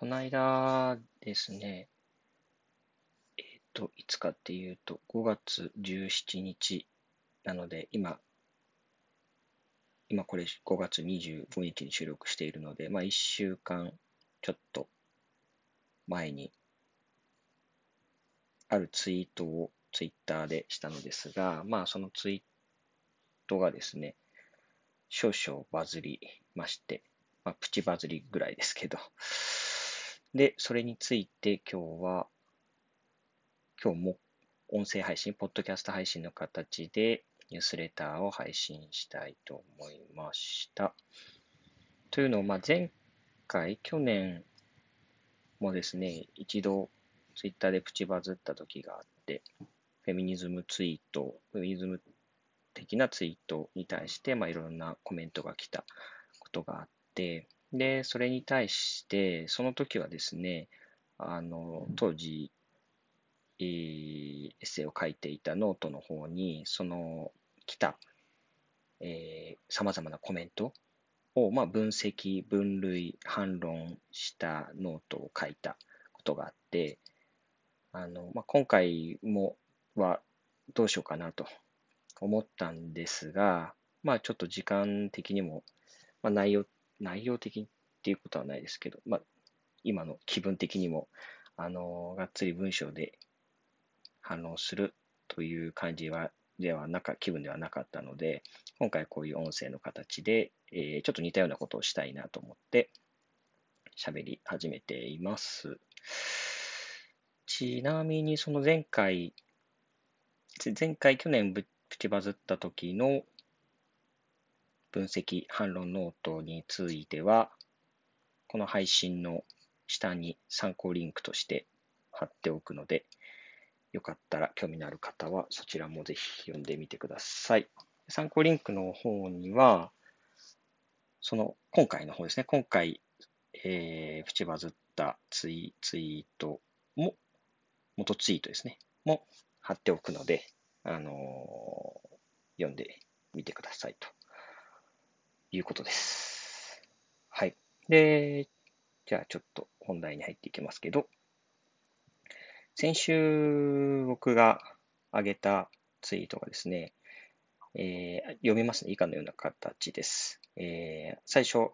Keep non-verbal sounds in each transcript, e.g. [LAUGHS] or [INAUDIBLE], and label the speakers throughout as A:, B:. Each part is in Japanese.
A: この間ですね、えっ、と、いつかっていうと、5月17日なので、今、今これ5月25日に収録しているので、まあ1週間ちょっと前に、あるツイートをツイッターでしたのですが、まあそのツイートがですね、少々バズりまして、まあプチバズりぐらいですけど、で、それについて今日は、今日も音声配信、ポッドキャスト配信の形でニュースレターを配信したいと思いました。というのを、まあ、前回、去年もですね、一度ツイッターでプチバズった時があって、フェミニズムツイート、フェミニズム的なツイートに対して、まあ、いろんなコメントが来たことがあって、で、それに対して、その時はですね、あの、当時、えー、エッセイを書いていたノートの方に、その、来た、えー、様々なコメントを、まあ、分析、分類、反論したノートを書いたことがあって、あの、まあ、今回も、は、どうしようかなと思ったんですが、まあ、ちょっと時間的にも、まあ、内容内容的っていうことはないですけど、まあ、今の気分的にも、あの、がっつり文章で反論するという感じは、ではなか、気分ではなかったので、今回こういう音声の形で、えー、ちょっと似たようなことをしたいなと思って喋り始めています。ちなみにその前回、前回去年プチバズった時の分析、反論ノートについては、この配信の下に参考リンクとして貼っておくので、よかったら興味のある方はそちらもぜひ読んでみてください。参考リンクの方には、その今回の方ですね、今回、えー、プチバズったツイツイートも、元ツイートですね、も貼っておくので、あのー、読んでみてくださいと。いうことです。はい。で、じゃあちょっと本題に入っていきますけど、先週僕が上げたツイートがですね、えー、読みますね。以下のような形です。えー、最初、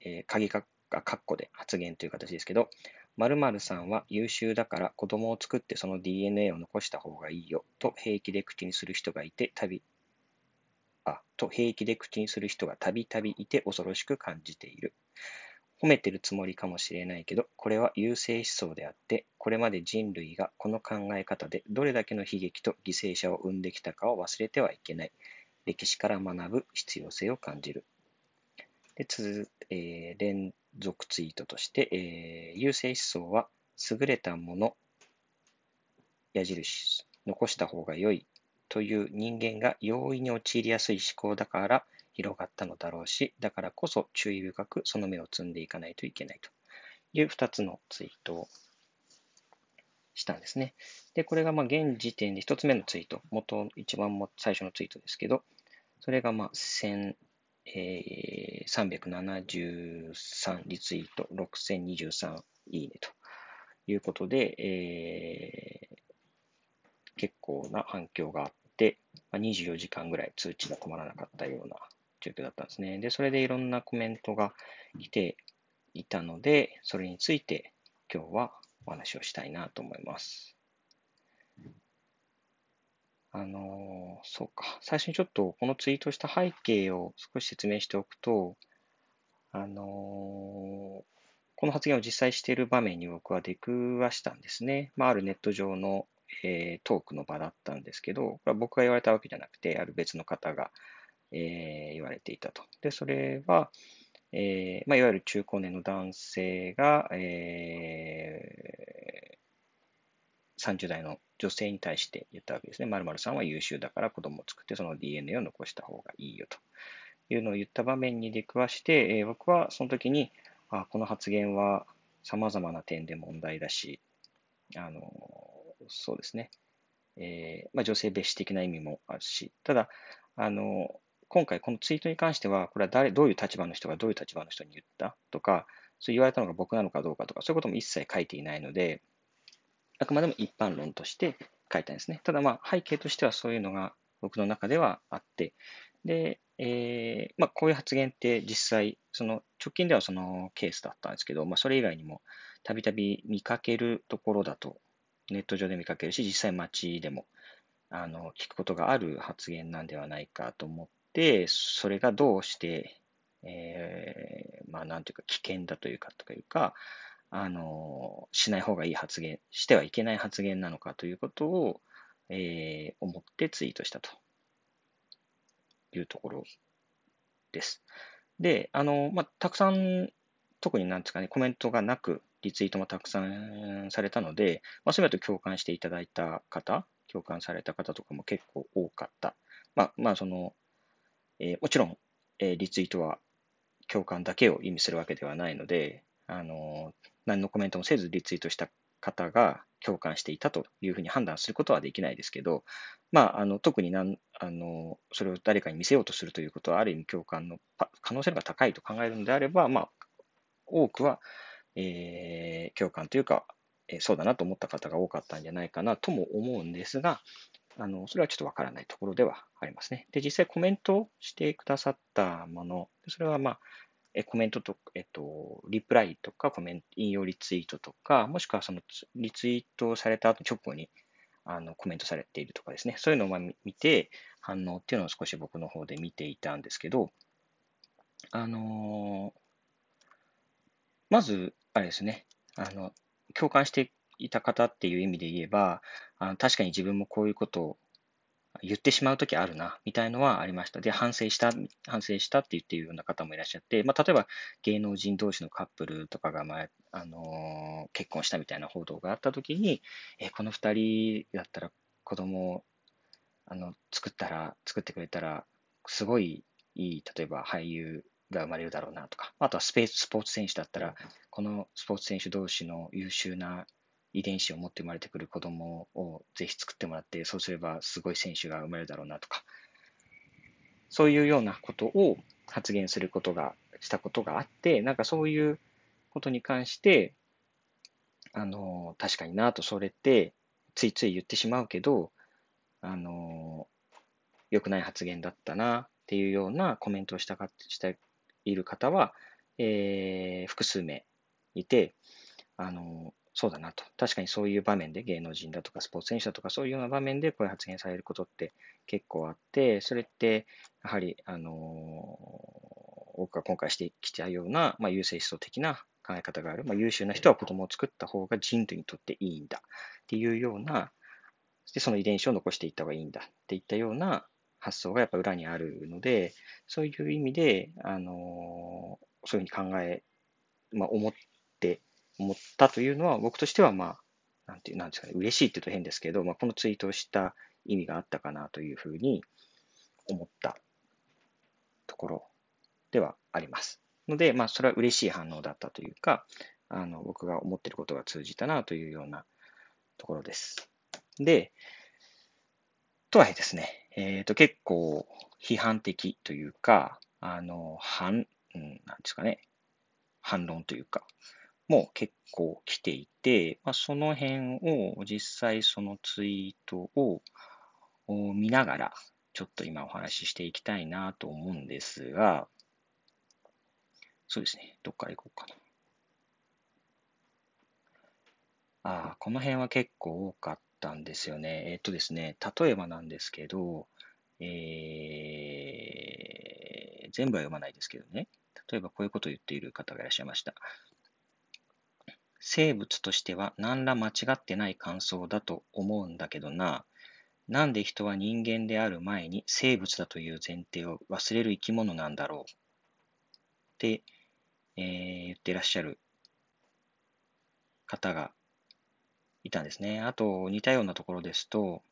A: えー、鍵かカッコで発言という形ですけど、〇〇さんは優秀だから子供を作ってその DNA を残した方がいいよと平気で口にする人がいて、たびあと平気で口にする人がたびたびいて恐ろしく感じている。褒めてるつもりかもしれないけど、これは優勢思想であって、これまで人類がこの考え方でどれだけの悲劇と犠牲者を生んできたかを忘れてはいけない。歴史から学ぶ必要性を感じる。で続えー、連続ツイートとして、えー、優勢思想は優れたもの、矢印、残した方が良いという人間が容易に陥りやすい思考だから広がったのだろうし、だからこそ注意深くその目を積んでいかないといけないという2つのツイートをしたんですね。で、これがまあ現時点で1つ目のツイート、元、一番も最初のツイートですけど、それがまあ1373リツイート、6023いいねということで、えー、結構な反響があって、まあ、24時間ぐらい通知が止まらなかったような状況だったんですね。で、それでいろんなコメントが来ていたので、それについて今日はお話をしたいなと思います。あのー、そうか。最初にちょっとこのツイートした背景を少し説明しておくと、あのー、この発言を実際している場面に僕は出くわしたんですね。まあ、あるネット上のえー、トークの場だったんですけど、これは僕が言われたわけじゃなくて、ある別の方が、えー、言われていたと。で、それは、えーまあ、いわゆる中高年の男性が、えー、30代の女性に対して言ったわけですね。〇〇さんは優秀だから子供を作ってその DNA を残した方がいいよというのを言った場面に出くわして、えー、僕はその時に、あこの発言は様々な点で問題だし、あのそうですね。えー、まあ、女性蔑視的な意味もあるし、ただ、あの、今回このツイートに関しては、これは誰、どういう立場の人がどういう立場の人に言ったとか、そう言われたのが僕なのかどうかとか、そういうことも一切書いていないので、あくまでも一般論として書いたんですね。ただまあ背景としてはそういうのが僕の中ではあって、で、えー、まあこういう発言って実際、その直近ではそのケースだったんですけど、まあそれ以外にもたびたび見かけるところだと、ネット上で見かけるし、実際街でもあの聞くことがある発言なんではないかと思って、それがどうして、えー、まあなんていうか危険だというかというか、あの、しない方がいい発言、してはいけない発言なのかということを、えー、思ってツイートしたというところです。で、あの、まあ、たくさん、特になんですかね、コメントがなく、リツイートもたくさんされたので、まあ、そういうと共感していただいた方、共感された方とかも結構多かった。まあ、まあ、その、えー、もちろん、えー、リツイートは共感だけを意味するわけではないので、あの、何のコメントもせずリツイートした方が共感していたというふうに判断することはできないですけど、まあ、あの特になんあのそれを誰かに見せようとするということは、ある意味共感の可能性が高いと考えるのであれば、まあ、多くは、えー、共感というか、えー、そうだなと思った方が多かったんじゃないかなとも思うんですが、あのそれはちょっとわからないところではありますね。で、実際コメントしてくださったもの、それはまあ、えコメントと、えっと、リプライとかコメント、引用リツイートとか、もしくはそのリツイートされた直後にあのコメントされているとかですね、そういうのを見て反応っていうのを少し僕の方で見ていたんですけど、あのー、まず、あれですね、あの、共感していた方っていう意味で言えば、あの確かに自分もこういうことを言ってしまうときあるな、みたいのはありました。で、反省した、反省したって言っているような方もいらっしゃって、まあ、例えば芸能人同士のカップルとかが、まあ、あのー、結婚したみたいな報道があったときに、え、この二人だったら子供を、あの、作ったら、作ってくれたら、すごいいい、例えば俳優が生まれるだろうなとか、あとはスペーススポーツ選手だったら、このスポーツ選手同士の優秀な遺伝子を持って生まれてくる子供をぜひ作ってもらって、そうすればすごい選手が生まれるだろうなとか、そういうようなことを発言することが、したことがあって、なんかそういうことに関して、あの、確かになと、それってついつい言ってしまうけど、あの、良くない発言だったなっていうようなコメントをしたかしている方は、えー、複数名いて、あの、そうだなと。確かにそういう場面で芸能人だとかスポーツ選手だとかそういうような場面でこういう発言されることって結構あって、それってやはり、あの僕が今回してきたような、まあ、優勢思想的な考え方がある。まあ、優秀な人は子供を作った方が人類にとっていいんだっていうような、で、その遺伝子を残していった方がいいんだっていったような発想がやっぱ裏にあるので、そういう意味で、あのそういうふうに考え、まあ、思って思ったというのは、僕としては、まあ、なんていう、なんですかね、嬉しいって言うと変ですけど、まあ、このツイートをした意味があったかなというふうに思ったところではあります。ので、まあ、それは嬉しい反応だったというか、あの、僕が思ってることが通じたなというようなところです。で、とはいえですね、えっ、ー、と、結構批判的というか、あの、反、うん、なんですかね、反論というか、もう結構来ていて、まあ、その辺を実際そのツイートを見ながら、ちょっと今お話ししていきたいなと思うんですが、そうですね、どっから行こうかな。ああ、この辺は結構多かったたんですよね。えっとですね、例えばなんですけど、えー、全部は読まないですけどね。例えばこういうことを言っている方がいらっしゃいました。生物としては何ら間違ってない感想だと思うんだけどな。なんで人は人間である前に生物だという前提を忘れる生き物なんだろうって、えー、言ってらっしゃる方がいたんですね。あと似たようなところですと、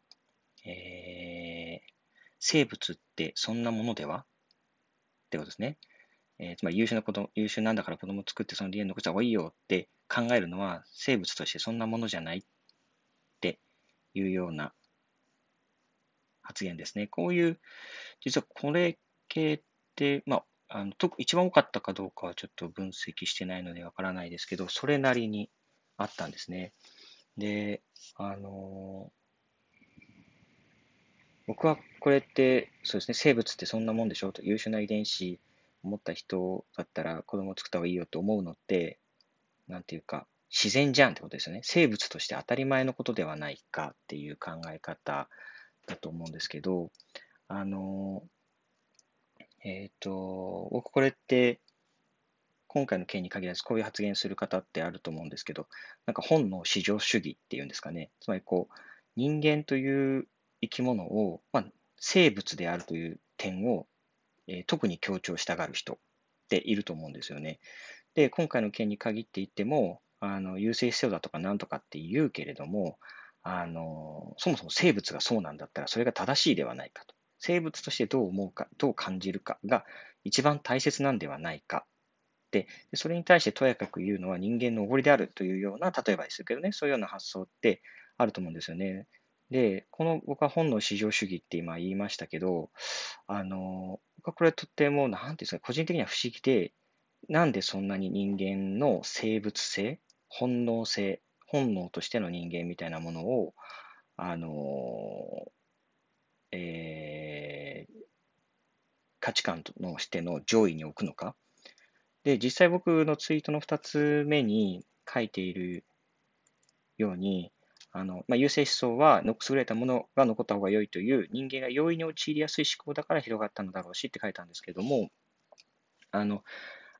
A: えー、生物ってそんなものでは？ってことですね。えー、つまり優秀な子供、優秀なんだから子供作ってその理念残した方がいいよって考えるのは生物としてそんなものじゃないっていうような発言ですね。こういう、実はこれ系って、まあ、あの特一番多かったかどうかはちょっと分析してないのでわからないですけど、それなりにあったんですね。で、あの僕はこれって、そうですね、生物ってそんなもんでしょと、優秀な遺伝子を持った人だったら子供を作った方がいいよと思うのって、なんていうか、自然じゃんってことですよね。生物として当たり前のことではないかっていう考え方だと思うんですけど、あの、えっ、ー、と、僕これって、今回の件に限らずこういう発言する方ってあると思うんですけど、なんか本の至上主義っていうんですかね。つまりこう、人間という生き物を、まあ、生物であるという点を、えー、特に強調したがる人っていると思うんですよね。で、今回の件に限って言っても、あの、優勢必要だとかなんとかって言うけれども、あの、そもそも生物がそうなんだったらそれが正しいではないかと。生物としてどう思うか、どう感じるかが一番大切なんではないか。で、それに対してとやかく言うのは人間のおごりであるというような、例えばですけどね、そういうような発想ってあると思うんですよね。で、この僕は本の至上主義って今言いましたけど、あの、僕はこれとっても、なんていうんですか、個人的には不思議で、なんでそんなに人間の生物性、本能性、本能としての人間みたいなものを、あの、えー、価値観のしての上位に置くのか。で、実際僕のツイートの2つ目に書いているように、あの、まあ、優勢思想は優れたものが残った方が良いという人間が容易に陥りやすい思考だから広がったのだろうしって書いたんですけども、あの、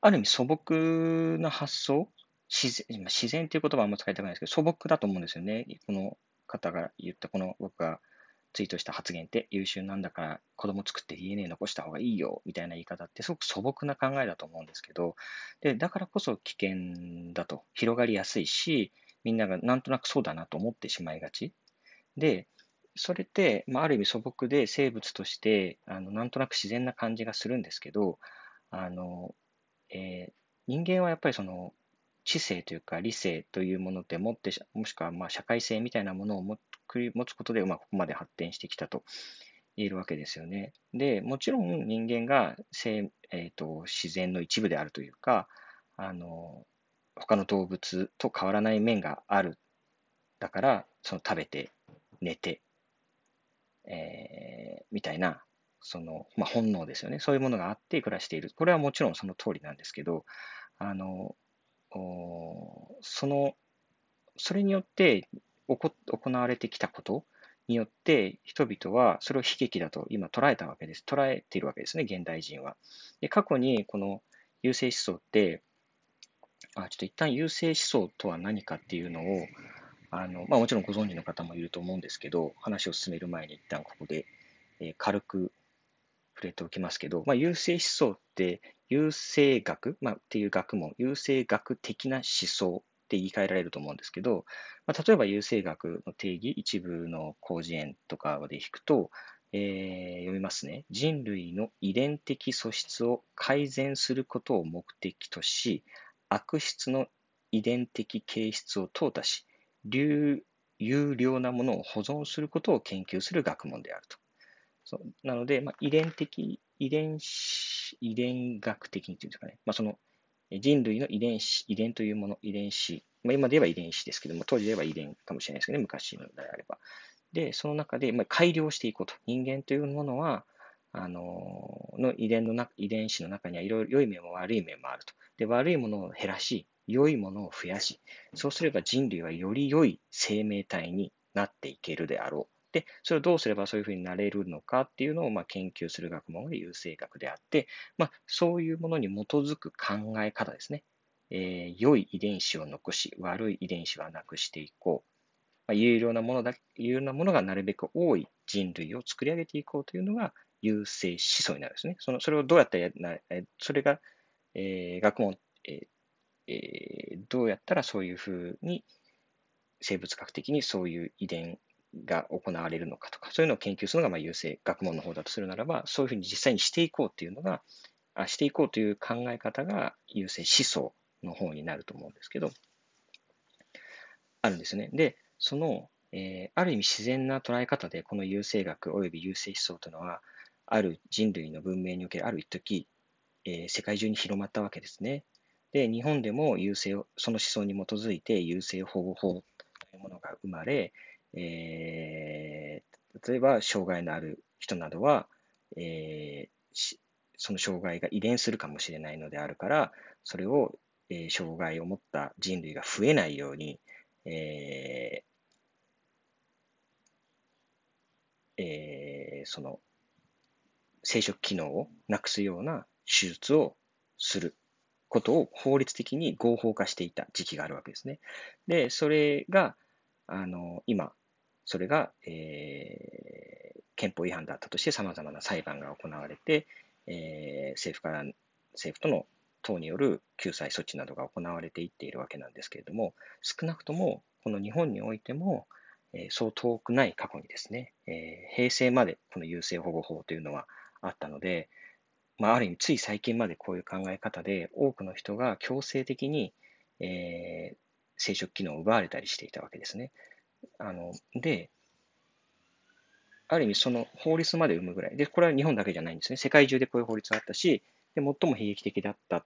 A: ある意味素朴な発想自然、自然っていう言葉はあんま使いたくないですけど、素朴だと思うんですよね。この方が言った、この僕がツイートした発言って優秀なんだから子供作って DNA 残した方がいいよみたいな言い方ってすごく素朴な考えだと思うんですけど、で、だからこそ危険だと、広がりやすいし、みんながなんとなくそうだなと思ってしまいがち。で、それって、まあ、ある意味素朴で生物として、あの、なんとなく自然な感じがするんですけど、あの、えー、人間はやっぱりその、知性というか理性というものでもって、もしくはまあ社会性みたいなものを持つことで、まあ、ここまで発展してきたと言えるわけですよね。で、もちろん人間が生、えーと自然の一部であるというか、あの、他の動物と変わらない面がある。だから、その食べて、寝て、えー、みたいな、その、まあ、本能ですよね。そういうものがあって暮らしている。これはもちろんその通りなんですけど、あの、その、それによって行われてきたことによって、人々はそれを悲劇だと今捉えたわけです。捉えているわけですね、現代人は。で過去にこの優勢思想って、あちょっと一旦優勢思想とは何かっていうのを、あのまあ、もちろんご存知の方もいると思うんですけど、話を進める前に一旦ここで、えー、軽く触れておきますけど、まあ、優勢思想って優勢学、まあ、っていう学問、優勢学的な思想って言い換えられると思うんですけど、まあ、例えば優勢学の定義、一部の広辞苑とかで引くと、えー、読みますね。人類の遺伝的素質を改善することを目的とし、悪質の遺伝的形質を淘汰し、有料なものを保存することを研究する学問であると。そうなので、まあ、遺伝的、遺伝子、遺伝学的にっていうんですかね。まあ、その人類の遺伝子、遺伝というもの、遺伝子、まあ、今で言えば遺伝子ですけども、当時で言えば遺伝かもしれないですけどね、昔のであれば。で、その中で、まあ、改良していこうと。人間というものは、あの、の遺伝のな、遺伝子の中にはいろいろ良い面も悪い面もあると。で、悪いものを減らし、良いものを増やし、そうすれば人類はより良い生命体になっていけるであろう。で、それをどうすればそういうふうになれるのかっていうのをまあ研究する学問が優生学であって、まあ、そういうものに基づく考え方ですね。えー、良い遺伝子を残し、悪い遺伝子はなくしていこう。まあ、有料なものだ、有料なものがなるべく多い人類を作り上げていこうというのが優生思想になるんですね。その、それをどうやってやな、それが、えー、学問、えーえー、どうやったらそういうふうに生物学的にそういう遺伝が行われるのかとか、そういうのを研究するのがま優勢学問の方だとするならば、そういうふうに実際にしていこうっていうのが、あしていこうという考え方が優勢思想の方になると思うんですけど、あるんですね。で、その、えー、ある意味自然な捉え方で、この優勢学及び優勢思想というのは、ある人類の文明におけるある一時、えー、世界中に広まったわけですね。で、日本でも優勢を、その思想に基づいて優勢保護法というものが生まれ、えー、例えば障害のある人などは、えー、その障害が遺伝するかもしれないのであるから、それを、えー、障害を持った人類が増えないように、えーえー、その生殖機能をなくすような手術をすることを法律的に合法化していた時期があるわけですね。で、それが、あの、今、それが、えー、憲法違反だったとして様々な裁判が行われて、えー、政府から、政府との党による救済措置などが行われていっているわけなんですけれども、少なくともこの日本においても、えー、そう遠くない過去にですね、えー、平成までこの優生保護法というのはあったので、まあ、ある意味つい最近までこういう考え方で多くの人が強制的に、えー、生殖機能を奪われたりしていたわけですね。あので、ある意味その法律まで生むぐらい。で、これは日本だけじゃないんですね。世界中でこういう法律があったし、で最も悲劇的だったっ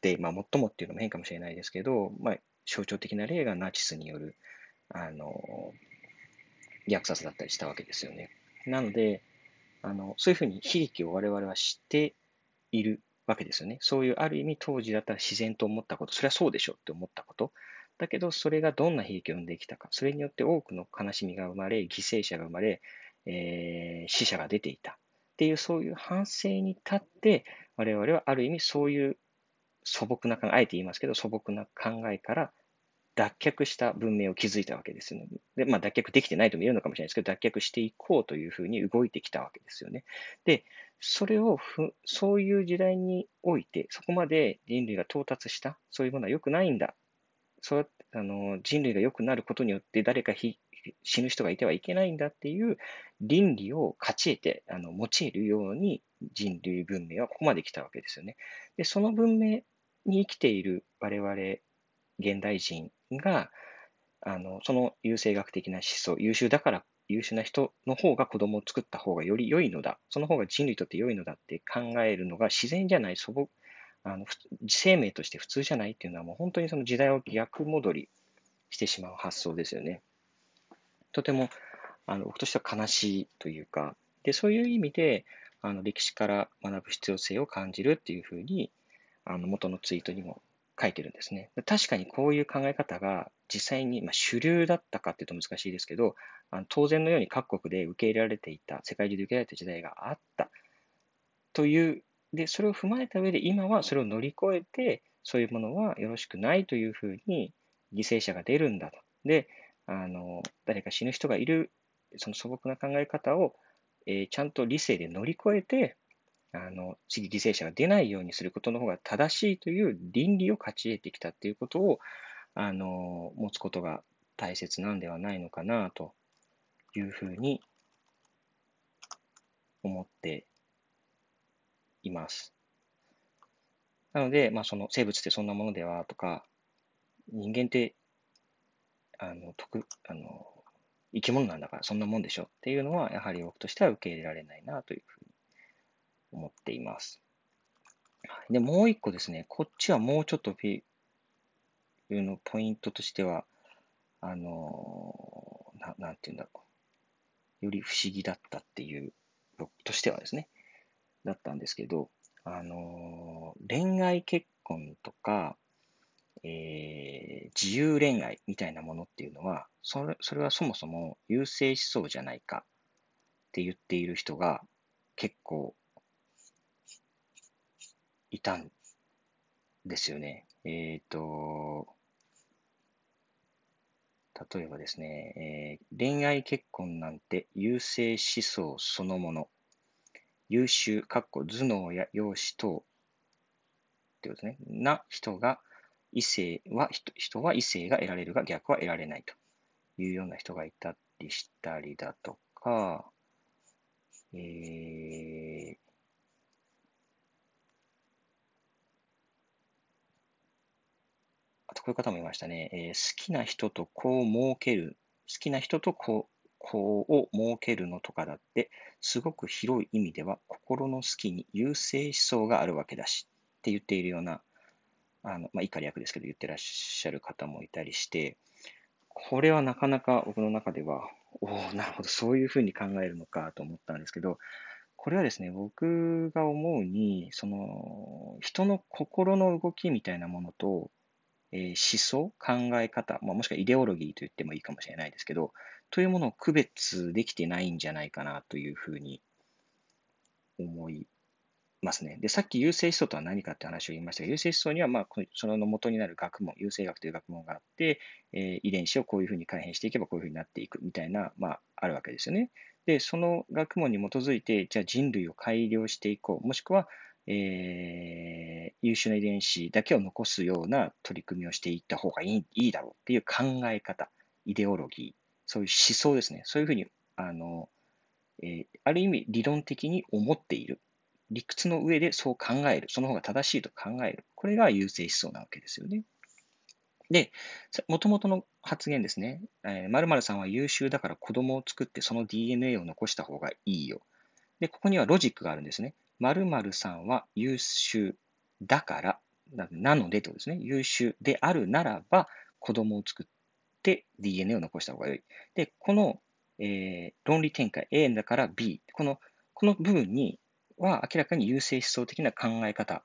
A: て、まあ、最もっていうのも変かもしれないですけど、まあ、象徴的な例がナチスによる、あの、虐殺だったりしたわけですよね。なので、あの、そういうふうに悲劇を我々は知っているわけですよね。そういうある意味当時だったら自然と思ったこと、それはそうでしょって思ったこと。だけど、それがどんな悲劇を生んできたか。それによって多くの悲しみが生まれ、犠牲者が生まれ、えー、死者が出ていた。っていう、そういう反省に立って、我々はある意味そういう素朴な考え、あえて言いますけど、素朴な考えから脱却した文明を築いたわけですよね。で、まあ脱却できてないとも言えるのかもしれないですけど、脱却していこうというふうに動いてきたわけですよね。で、それをふ、そういう時代において、そこまで人類が到達した、そういうものは良くないんだ。そうあの人類が良くなることによって誰か死ぬ人がいてはいけないんだっていう倫理を勝ち得て、あの用いるように人類文明はここまで来たわけですよね。で、その文明に生きている我々現代人が、あの、その優生学的な思想、優秀だから優秀な人の方が子供を作った方がより良いのだ、その方が人類にとって良いのだって考えるのが自然じゃない、素朴、あの、生命として普通じゃないっていうのはもう本当にその時代を逆戻りしてしまう発想ですよね。とても、あの、僕としては悲しいというか、で、そういう意味で、あの、歴史から学ぶ必要性を感じるっていうふうに、あの、元のツイートにも書いてるんですね。確かにこういう考え方が実際に、まあ、主流だったかっていうと難しいですけど、あの当然のように各国で受け入れられていた、世界中で受け入れられた時代があったという、で、それを踏まえた上で今はそれを乗り越えて、そういうものはよろしくないというふうに犠牲者が出るんだと。で、あの、誰か死ぬ人がいる、その素朴な考え方を、えー、ちゃんと理性で乗り越えて、あの、次犠牲者が出ないようにすることの方が正しいという倫理を勝ち得てきたっていうことを、あの、持つことが大切なんではないのかなというふうに思っています。なので、まあ、その生物ってそんなものではとか、人間って、あの、特、あの、生き物なんだからそんなもんでしょっていうのは、やはり僕としては受け入れられないなというふうに思っています。で、もう一個ですね、こっちはもうちょっとフィルのポイントとしては、あのな、なんて言うんだろう。より不思議だったっていう、としてはですね、だったんですけど、あの恋愛結婚とか、えー、自由恋愛みたいなものっていうのは、それそれはそもそも優勢思想じゃないかって言っている人が結構いたんですよね。えっ、ー、と、例えばですね、えー、恋愛結婚なんて優勢思想そのもの。優秀、かっこ頭脳や容姿等ってことですね。な人が、異性は、人は異性が得られるが逆は得られないというような人がいたりしたりだとか、えー、あとこういう方もいましたね。えー、好きな人とこう儲ける。好きな人とこううを設けるのとかだって、すごく広い意味では心の好きに優勢思想があるわけだしって言っているような、あの、まあ、以下略ですけど言ってらっしゃる方もいたりして、これはなかなか僕の中では、おお、なるほど、そういうふうに考えるのかと思ったんですけど、これはですね、僕が思うに、その、人の心の動きみたいなものと、えー、思想、考え方、まあ、もしくはイデオロギーと言ってもいいかもしれないですけど、というものを区別できてないんじゃないかなというふうに思いますね。で、さっき優勢思想とは何かって話を言いましたが、優勢思想には、まあ、その元になる学問、優勢学という学問があって、えー、遺伝子をこういうふうに改変していけばこういうふうになっていくみたいな、まあ、あるわけですよね。で、その学問に基づいて、じゃあ人類を改良していこう、もしくは、えー、優秀な遺伝子だけを残すような取り組みをしていった方がいいいいだろうっていう考え方、イデオロギー、そういう思想ですね。そういうふうに、あの、えー、ある意味理論的に思っている。理屈の上でそう考える。その方が正しいと考える。これが優勢思想なわけですよね。で、もともとの発言ですね。えー、〇〇さんは優秀だから子供を作ってその DNA を残した方がいいよ。で、ここにはロジックがあるんですね。〇〇さんは優秀だから、なのでとですね。優秀であるならば子供を作っって DNA を残した方が良い。で、この、えー、論理展開 A だから B。この、この部分には明らかに優勢思想的な考え方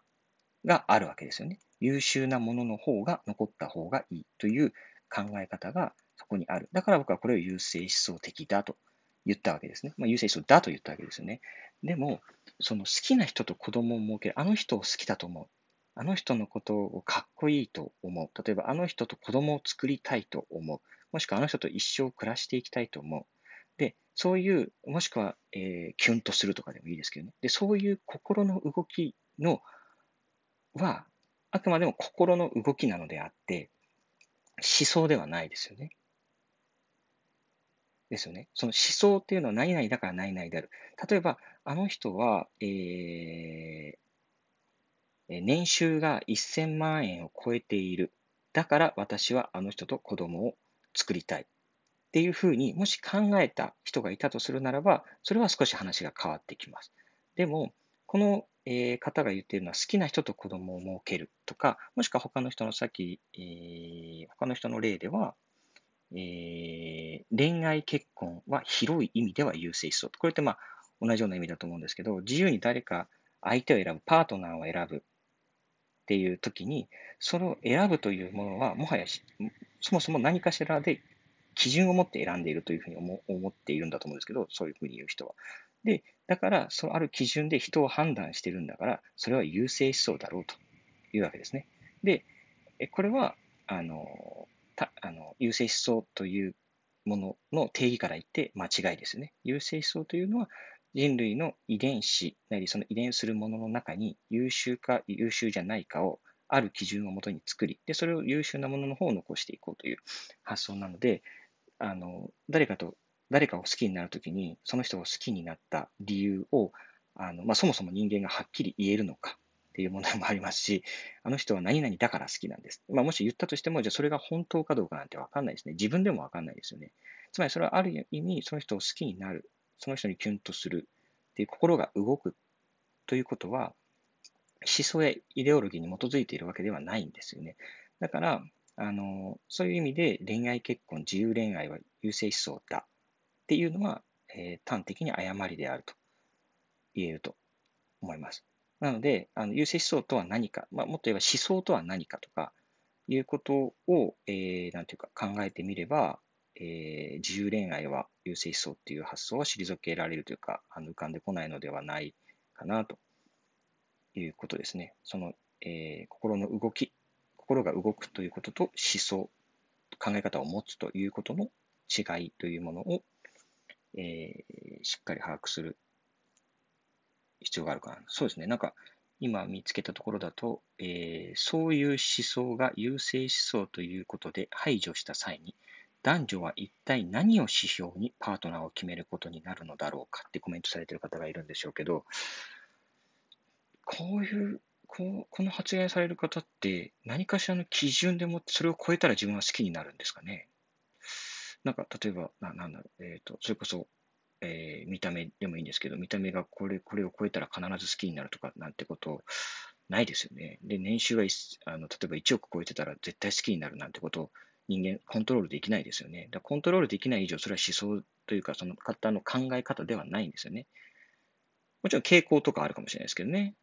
A: があるわけですよね。優秀なものの方が残った方がいいという考え方がそこにある。だから僕はこれを優勢思想的だと言ったわけですね。まあ、優勢思想だと言ったわけですよね。でも、その好きな人と子供を設ける、あの人を好きだと思う。あの人のことをかっこいいと思う。例えば、あの人と子供を作りたいと思う。もしくはあの人と一生暮らしていきたいと思う。で、そういう、もしくは、えー、キュンとするとかでもいいですけどね。で、そういう心の動きのは、あくまでも心の動きなのであって、思想ではないですよね。ですよね。その思想っていうのは何々だから何々である。例えば、あの人は、えー、年収が1000万円を超えている。だから私はあの人と子供を作りたい。っていうふうにもし考えた人がいたとするならば、それは少し話が変わってきます。でも、この、え方が言っているのは好きな人と子供を設けるとか、もしくは他の人のさっき、他の人の例では、え、恋愛結婚は広い意味では優勢思想。これってまあ同じような意味だと思うんですけど、自由に誰か相手を選ぶ、パートナーを選ぶっていう時に、その選ぶというものは、もはやそもそも何かしらで基準を持って選んでいるというふうに思思っているんだと思うんですけど、そういうふうに言う人は。で、だから、そのある基準で人を判断してるんだから、それは優勢思想だろうというわけですね。で、これは、あの、たあの優勢思想というものの定義から言って間違いですね。優勢思想というのは、人類の遺伝子なりその遺伝するものの中に優秀か優秀じゃないかをある基準をもとに作り、で、それを優秀なものの方を残していこうという発想なので、あの、誰かと、誰かを好きになるときに、その人を好きになった理由を、あの、まあ、そもそも人間がはっきり言えるのかっていう問題もありますし、あの人は何々だから好きなんです。まあ、もし言ったとしても、じゃあそれが本当かどうかなんてわかんないですね。自分でもわかんないですよね。つまりそれはある意味、その人を好きになる。その人にキュンとするっていう心が動くということは、思想やイデオロギーに基づいているわけではないんですよね。だから、あの、そういう意味で恋愛結婚、自由恋愛は優勢思想だっていうのは、えー、端的に誤りであると言えると思います。なので、あの優勢思想とは何か、まあ、もっと言えば思想とは何かとかいうことを、えー、なんていうか考えてみれば、えー、自由恋愛は優勢思想っていう発想は退けられるというか、あの浮かんでこないのではないかなということですね。その、えー、心の動き、心が動くということと思想、考え方を持つということの違いというものを、えー、しっかり把握する必要があるかな。そうですね。なんか、今見つけたところだと、えー、そういう思想が優勢思想ということで排除した際に、男女は一体何を指標にパートナーを決めることになるのだろうかってコメントされてる方がいるんでしょうけど、こういうこうこの発言される方って何かしらの基準でもそれを超えたら自分は好きになるんですかね？なんか、例えば、ななんだろう、えっ、と、それこそ、えー見た目でもいいんですけど、見た目がこれ、これを超えたら必ず好きになるとかなんてことないですよね。で、年収があの例えば1億超えてたら絶対好きになるなんてこと人間コントロールできないですよね。だコントロールできない以上、それは思想というか、その方の考え方ではないんですよね。もちろん傾向とかあるかもしれないですけどね。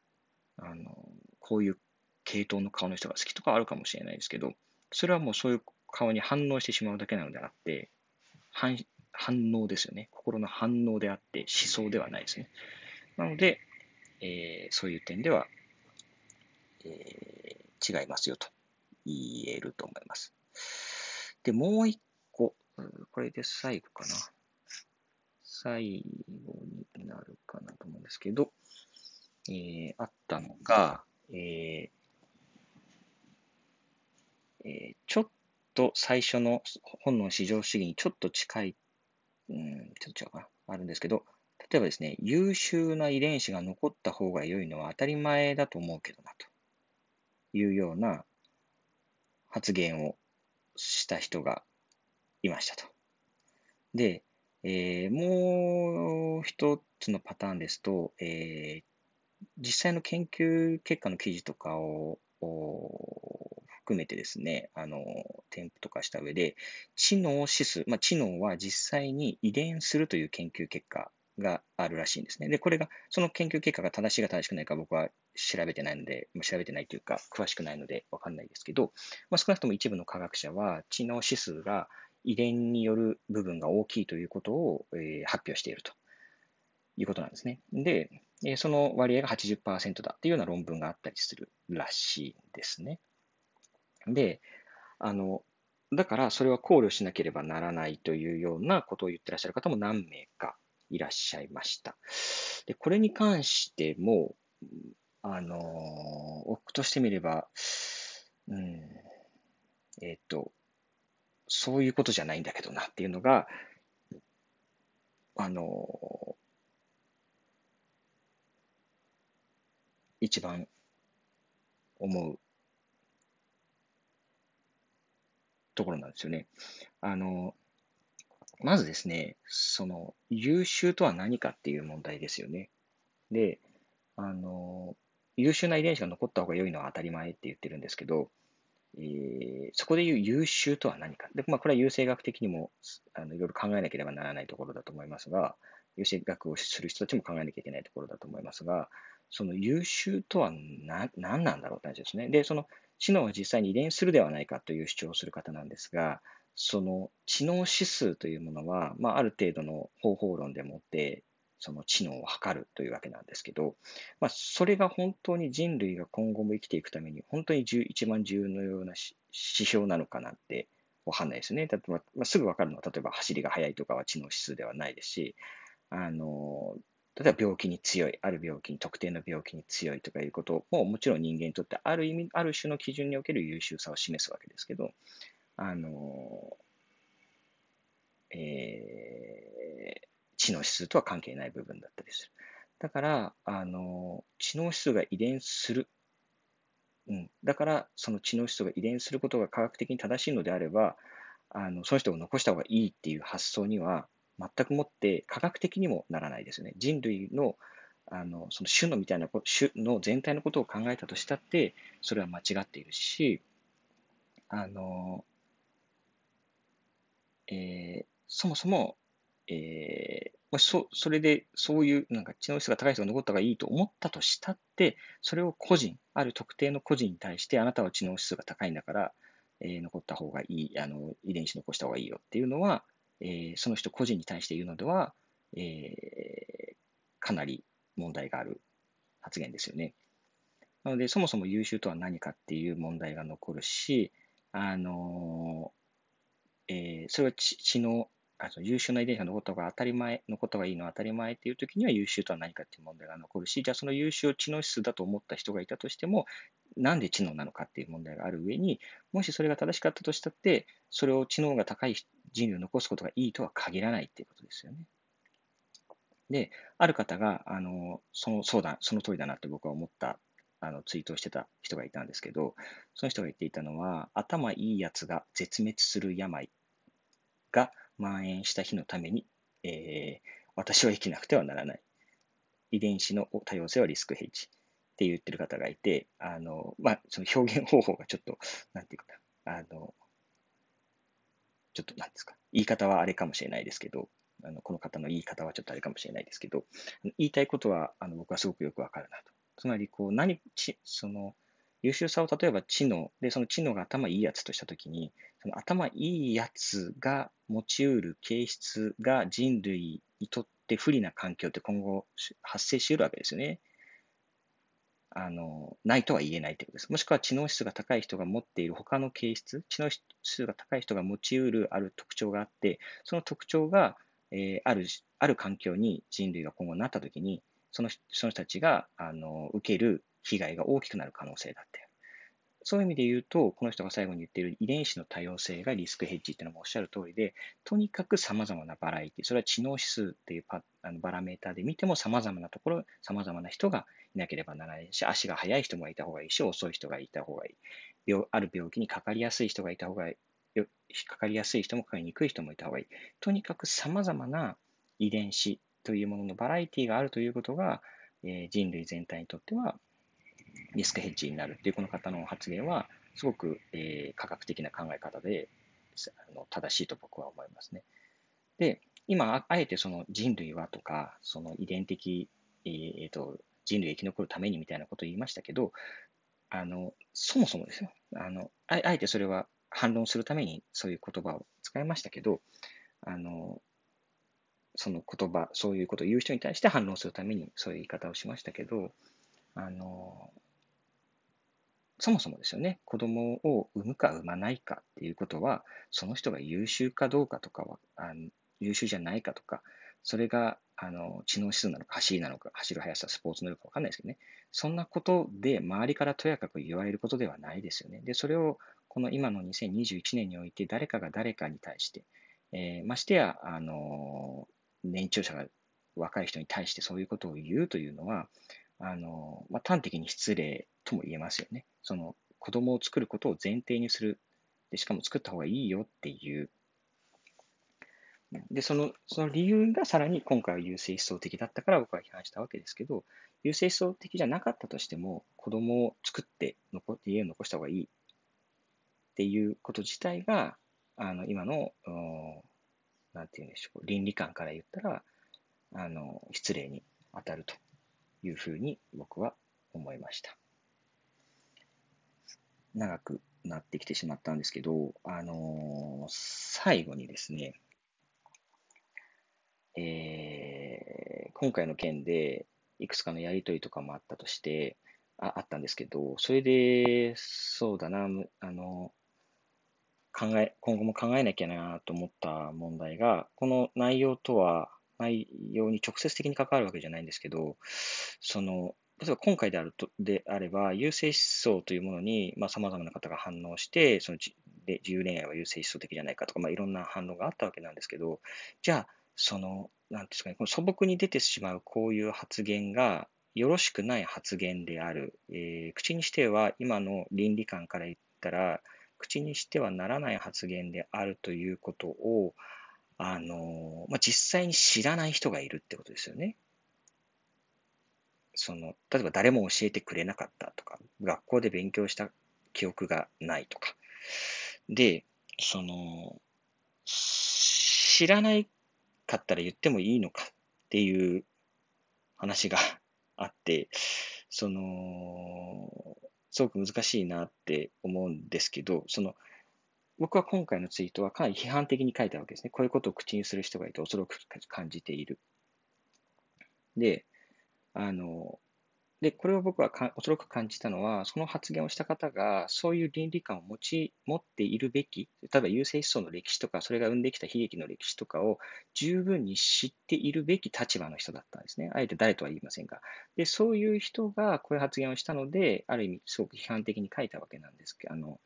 A: あの、こういう系統の顔の人が好きとかあるかもしれないですけど、それはもうそういう顔に反応してしまうだけなのであって、反反応ですよね。心の反応であって思想ではないですね。なので、えーそういう点では、えー違いますよと言えると思います。で、もう一個、これで最後かな。最後になるかなと思うんですけど、えーあったのが、えーえーちょっと最初の本の市場主義にちょっと近い、うん、ちょっと違うかな、あるんですけど、例えばですね、優秀な遺伝子が残った方が良いのは当たり前だと思うけどな、というような発言をした人がいましたと。で、えーもう一つのパターンですと、えー実際の研究結果の記事とかを含めてですね、あの、添付とかした上で、知能指数、まあ、知能は実際に遺伝するという研究結果があるらしいんですね。で、これが、その研究結果が正しいか正しくないか僕は調べてないので、調べてないというか、詳しくないのでわかんないですけど、まあ、少なくとも一部の科学者は、知能指数が遺伝による部分が大きいということを、えー発表しているということなんですね。で、えーその割合が80%だっていうような論文があったりするらしいですね。で、あの、だからそれは考慮しなければならないというようなことを言ってらっしゃる方も何名かいらっしゃいました。で、これに関しても、あの、僕としてみれば、うん、えっと、そういうことじゃないんだけどなっていうのが、あの、一番思うところなんですよね。あの、まずですね、その、優秀とは何かっていう問題ですよね。で、あの、優秀な遺伝子が残った方が良いのは当たり前って言ってるんですけど、えーそこで言う優秀とは何か。で、まあ、これは優生学的にもあのいろいろ考えなければならないところだと思いますが、優生学をする人たちも考えなきゃいけないところだと思いますが、その優秀とは何なんだろうって話ですね。で、その知能は実際に遺伝するではないかという主張をする方なんですが、その知能指数というものは、まあ、ある程度の方法論でもって、その知能を測るというわけなんですけど、まあ、それが本当に人類が今後も生きていくために、本当に一番重要な指標なのかなってわかんないですね。例えば、まあ、すぐわかるのは、例えば走りが速いとかは知能指数ではないですし、あの、例えば病気に強い、ある病気に、特定の病気に強いとかいうことも、もちろん人間にとってある意味、ある種の基準における優秀さを示すわけですけど、あの、えー知能指数とは関係ない部分だったりする。だから、あの、知能指数が遺伝する。うん。だから、その知能指数が遺伝することが科学的に正しいのであれば、あの、その人を残した方がいいっていう発想には、全くもって科学的にもならないですよね。人類の、あの、その種のみたいなこ、種の全体のことを考えたとしたって、それは間違っているし、あの、えーそもそも、えーまあ、そそれでそういうなんか知能指数が高い人が残った方がいいと思ったとしたって、それを個人、ある特定の個人に対して、あなたは知能指数が高いんだから、えー残った方がいい、あの遺伝子残した方がいいよっていうのは、えーその人個人に対して言うのでは、えーかなり問題がある発言ですよね。なので、そもそも優秀とは何かっていう問題が残るし、あのえーそれは知能、あの優秀な遺伝子が残った方が当たり前、残った方がいいのは当たり前っていう時には優秀とは何かっていう問題が残るし、じゃあその優秀を知能指数だと思った人がいたとしても、なんで知能なのかっていう問題がある上に、もしそれが正しかったとしたって、それを知能が高い人類を残すことがいいとは限らないっていうことですよね。で、ある方が、あの、その、そうだ、その通りだなって僕は思った、あの、ツイートをしてた人がいたんですけど、その人が言っていたのは、頭いいやつが絶滅する病が蔓延した日のために、えー、私は生きなくてはならない。遺伝子の多様性はリスクヘッジって言ってる方がいて、あの、まあ、その表現方法がちょっと、なんていうかな、あの、ちょっとなんですか、言い方はあれかもしれないですけど、あのこの方の言い方はちょっとあれかもしれないですけど、言いたいことはあの僕はすごくよくわかるなと。つまり、こう、何、ち、その、優秀さを例えば知能で、その知能が頭いいやつとしたときに、その頭いいやつが持ち得る形質が人類にとって不利な環境って今後発生し得るわけですよね。あの、ないとは言えないということです。もしくは知能指数が高い人が持っている他の形質、知能指数が高い人が持ち得るある特徴があって、その特徴が、えー、ある、ある環境に人類が今後なったときに、そのその人たちがあの受ける被害が大きくなる可能性だって。そういう意味で言うと、この人が最後に言っている遺伝子の多様性がリスクヘッジっていうのもおっしゃる通りで、とにかく様々なバラエティ、それは知能指数っていうパあのバラメーターで見ても様々なところ、様々な人がいなければならないし、足が速い人もいた方がいいし、遅い人がいた方がいい。病ある病気にかかりやすい人がいた方がいい。かかりやすい人もかかりにくい人もいた方がいい。とにかく様々な遺伝子というもののバラエティがあるということが、えー、人類全体にとってはリスクヘッジになるっていうこの方の発言は、すごく、えー、科学的な考え方であの正しいと僕は思いますね。で、今、あえてその人類はとか、その遺伝的、えー、と人類生き残るためにみたいなことを言いましたけど、あのそもそもですよあのあ。あえてそれは反論するためにそういう言葉を使いましたけど、あのその言葉、そういうことを言う人に対して反論するためにそういう言い方をしましたけど、あのそもそもですよね、子供を産むか産まないかっていうことは、その人が優秀かどうかとかは、あの優秀じゃないかとか、それがあの知能指数なのか、走りなのか、走る速さ、スポーツ能力か分かんないですけどね、そんなことで周りからとやかく言われることではないですよね。で、それをこの今の2021年において、誰かが誰かに対して、えー、ましてや、あの年長者が若い人に対してそういうことを言うというのは、あのまあ、端的に失礼とも言えますよね。その子供を作ることを前提にする。でしかも作った方がいいよっていう。で、そのその理由がさらに今回は優勢思想的だったから僕は批判したわけですけど、優勢思想的じゃなかったとしても、子供を作って残家を残した方がいいっていうこと自体が、あの今の、なんていうんでしょう、倫理観から言ったら、あの失礼に当たるというふうに僕は思いました。長くなってきてしまったんですけど、あのー、最後にですね、えー、今回の件でいくつかのやりとりとかもあったとして、ああったんですけど、それで、そうだな、あの、考え、今後も考えなきゃなと思った問題が、この内容とは、内容に直接的に関わるわけじゃないんですけど、その、例えば今回であるとであれば、優勢思想というものに、まあ、様々な方が反応して、その自由恋愛は優勢思想的じゃないかとか、まあ、いろんな反応があったわけなんですけど、じゃあ、その、なんですかね、この素朴に出てしまうこういう発言が、よろしくない発言である。えー、口にしては、今の倫理観から言ったら、口にしてはならない発言であるということを、あの、まあ、実際に知らない人がいるってことですよね。その、例えば誰も教えてくれなかったとか、学校で勉強した記憶がないとか。で、その、知らないかったら言ってもいいのかっていう話が [LAUGHS] あって、その、すごく難しいなって思うんですけど、その、僕は今回のツイートはかなり批判的に書いたわけですね。こういうことを口にする人がいて恐ろく感じている。で、あの、で、これを僕はか恐ろく感じたのは、その発言をした方が、そういう倫理観を持ち、持っているべき、例えば優勢思想の歴史とか、それが生んできた悲劇の歴史とかを十分に知っているべき立場の人だったんですね。あえて誰とは言いませんが。で、そういう人がこういう発言をしたので、ある意味すごく批判的に書いたわけなんですけど、あの、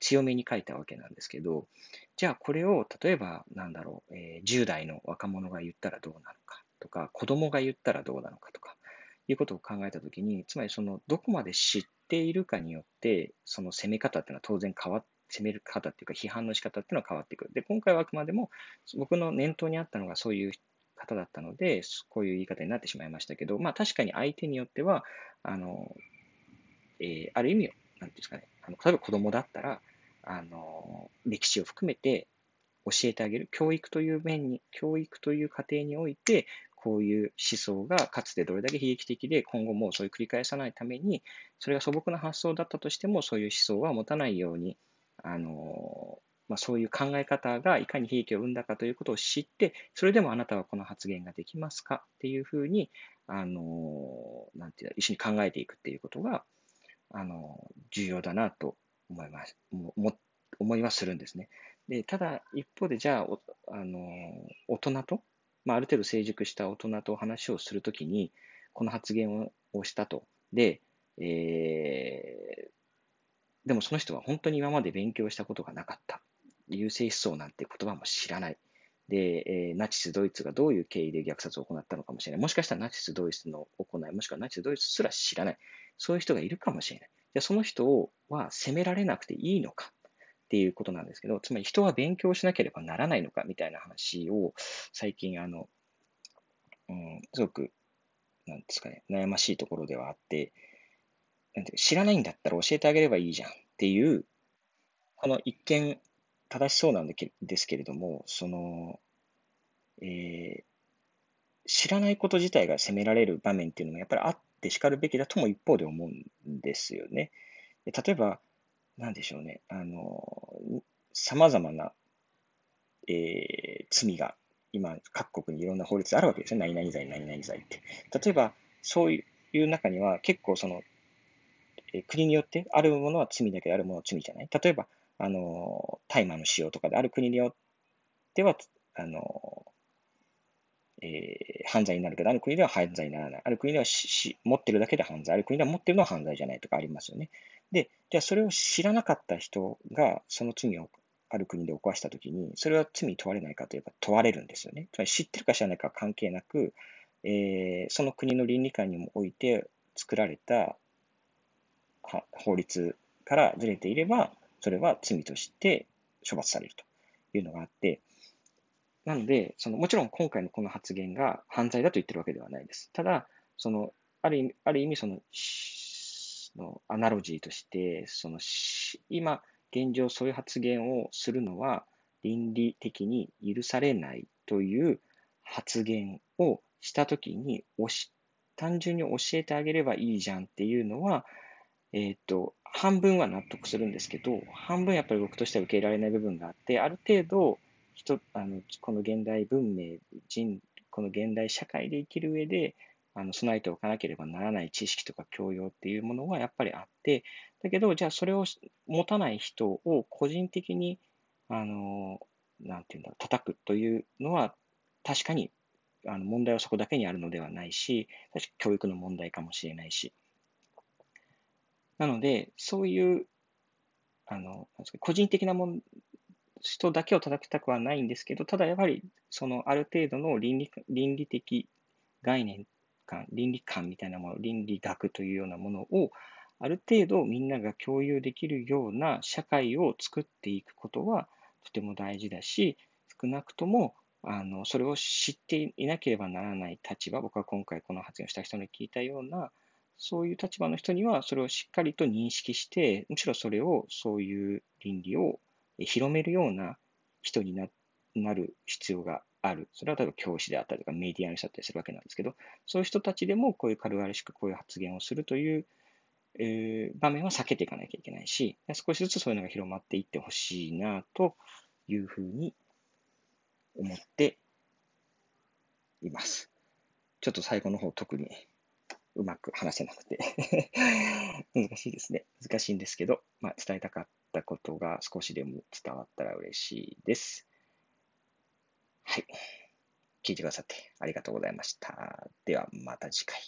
A: 強めに書いたわけなんですけど、じゃあこれを例えばなんだろう、えー、10代の若者が言ったらどうなのかとか、子供が言ったらどうなのかとか、いうことを考えたときに、つまりそのどこまで知っているかによって、その攻め方っていうのは当然変わって責める方っていうか批判の仕方っていうのは変わってくる。で、今回はあくまでも僕の念頭にあったのがそういう方だったので、こういう言い方になってしまいましたけど、まあ確かに相手によっては、あの、えー、ある意味、なんていうんですかね、あの例えば子供だったら、あの、歴史を含めて教えてあげる。教育という面に、教育という過程において、こういう思想がかつてどれだけ悲劇的で、今後もうそういう繰り返さないために、それが素朴な発想だったとしても、そういう思想は持たないように、あの、まあ、そういう考え方がいかに悲劇を生んだかということを知って、それでもあなたはこの発言ができますかっていうふうに、あの、なんていう一緒に考えていくっていうことが、あの、重要だなと思います。思思いはするんですね。で、ただ、一方で、じゃあ、あの、大人と、まあ、ある程度成熟した大人と話をするときに、この発言をしたと。で、えー、でもその人は本当に今まで勉強したことがなかった。優勢思想なんて言葉も知らない。で、えー、ナチス・ドイツがどういう経緯で虐殺を行ったのかもしれない。もしかしたらナチス・ドイツの行い、もしくはナチス・ドイツすら知らない。そういう人がいるかもしれない。じゃその人は責められなくていいのかっていうことなんですけど、つまり人は勉強しなければならないのかみたいな話を最近、あの、うん、すごく、なんですかね、悩ましいところではあって、なんて知らないんだったら教えてあげればいいじゃんっていう、この一見正しそうなんですけれども、その、えー、知らないこと自体が責められる場面っていうのもやっぱりあってしかるべきだとも一方で思うんですよね。例えば、なんでしょうね、あの、様々な、えー、罪が今各国にいろんな法律あるわけですね。何々罪、何々罪って。例えば、そういう中には結構その、えー、国によってあるものは罪だけどあるものは罪じゃない。例えば、あの、大麻の使用とかで、ある国によっては、あの、えー、犯罪になるけど、ある国では犯罪にならない。ある国ではし持ってるだけで犯罪。ある国では持ってるのは犯罪じゃないとかありますよね。で、じゃあそれを知らなかった人が、その罪をある国で犯したときに、それは罪に問われないかといえば問われるんですよね。つまり知ってるか知らないかは関係なく、えー、その国の倫理観にもおいて作られた法律からずれていれば、それは罪として処罰されるというのがあって、なので、そのもちろん今回のこの発言が犯罪だと言ってるわけではないです。ただ、そのある意味、ある意味そののアナロジーとして、その今、現状そういう発言をするのは倫理的に許されないという発言をしたときに単純に教えてあげればいいじゃんっていうのは、えっ、と、半分は納得するんですけど、半分やっぱり僕としては受け入れられない部分があって、ある程度、人あのこの現代文明人、この現代社会で生きる上で、あの備えておかなければならない知識とか教養っていうものはやっぱりあって、だけど、じゃあそれを持たない人を個人的に、あの、なんていうんだろう、叩くというのは、確かにあの問題はそこだけにあるのではないし、確か教育の問題かもしれないし、なので、そういう、あの、個人的なもん人だけを叩きたくはないんですけど、ただやはり、そのある程度の倫理倫理的概念感、倫理観みたいなもの、倫理学というようなものを、ある程度みんなが共有できるような社会を作っていくことはとても大事だし、少なくともあのそれを知っていなければならない立場、僕は今回この発言をした人に聞いたようなそういう立場の人には、それをしっかりと認識して、むしろそれを、そういう倫理を広めるような人になる必要がある。それは例えば教師であったりとかメディアの人だったりするわけなんですけど、そういう人たちでもこういう軽々しくこういう発言をするという、えー、場面は避けていかなきゃいけないし、少しずつそういうのが広まっていってほしいなというふうに思っています。ちょっと最後の方特にうまく話せなくて [LAUGHS] 難しいですね。難しいんですけど、まあ、伝えたかったことが少しでも伝わったら嬉しいです。はい。聞いてくださってありがとうございました。ではまた次回。